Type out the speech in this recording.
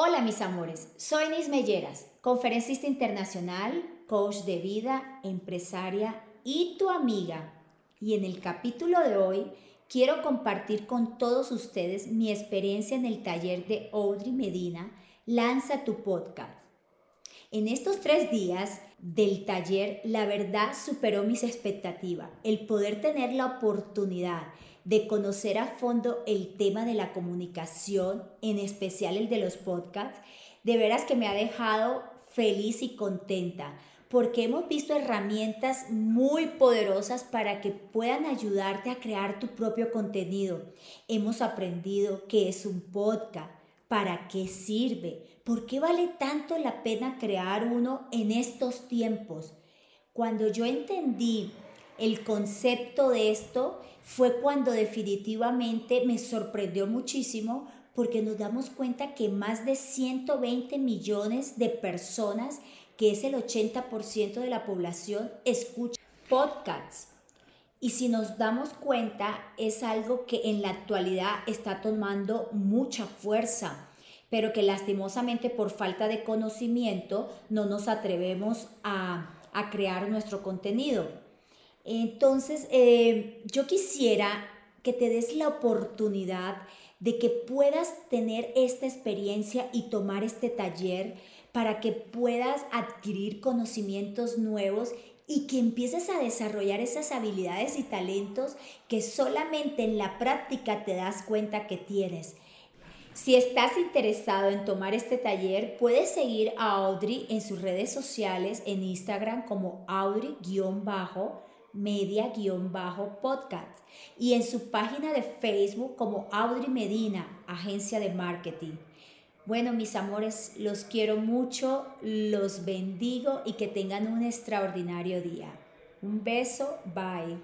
Hola mis amores, soy Nis Melleras, conferencista internacional, coach de vida, empresaria y tu amiga. Y en el capítulo de hoy quiero compartir con todos ustedes mi experiencia en el taller de Audrey Medina, Lanza tu podcast. En estos tres días del taller, la verdad superó mis expectativas. El poder tener la oportunidad de conocer a fondo el tema de la comunicación, en especial el de los podcasts, de veras que me ha dejado feliz y contenta porque hemos visto herramientas muy poderosas para que puedan ayudarte a crear tu propio contenido. Hemos aprendido qué es un podcast, para qué sirve, por qué vale tanto la pena crear uno en estos tiempos. Cuando yo entendí el concepto de esto fue cuando definitivamente me sorprendió muchísimo porque nos damos cuenta que más de 120 millones de personas, que es el 80% de la población, escuchan podcasts. Y si nos damos cuenta, es algo que en la actualidad está tomando mucha fuerza, pero que lastimosamente por falta de conocimiento no nos atrevemos a, a crear nuestro contenido. Entonces, eh, yo quisiera que te des la oportunidad de que puedas tener esta experiencia y tomar este taller para que puedas adquirir conocimientos nuevos y que empieces a desarrollar esas habilidades y talentos que solamente en la práctica te das cuenta que tienes. Si estás interesado en tomar este taller, puedes seguir a Audrey en sus redes sociales, en Instagram como Audrey-bajo media-podcast y en su página de Facebook como Audrey Medina, agencia de marketing. Bueno, mis amores, los quiero mucho, los bendigo y que tengan un extraordinario día. Un beso, bye.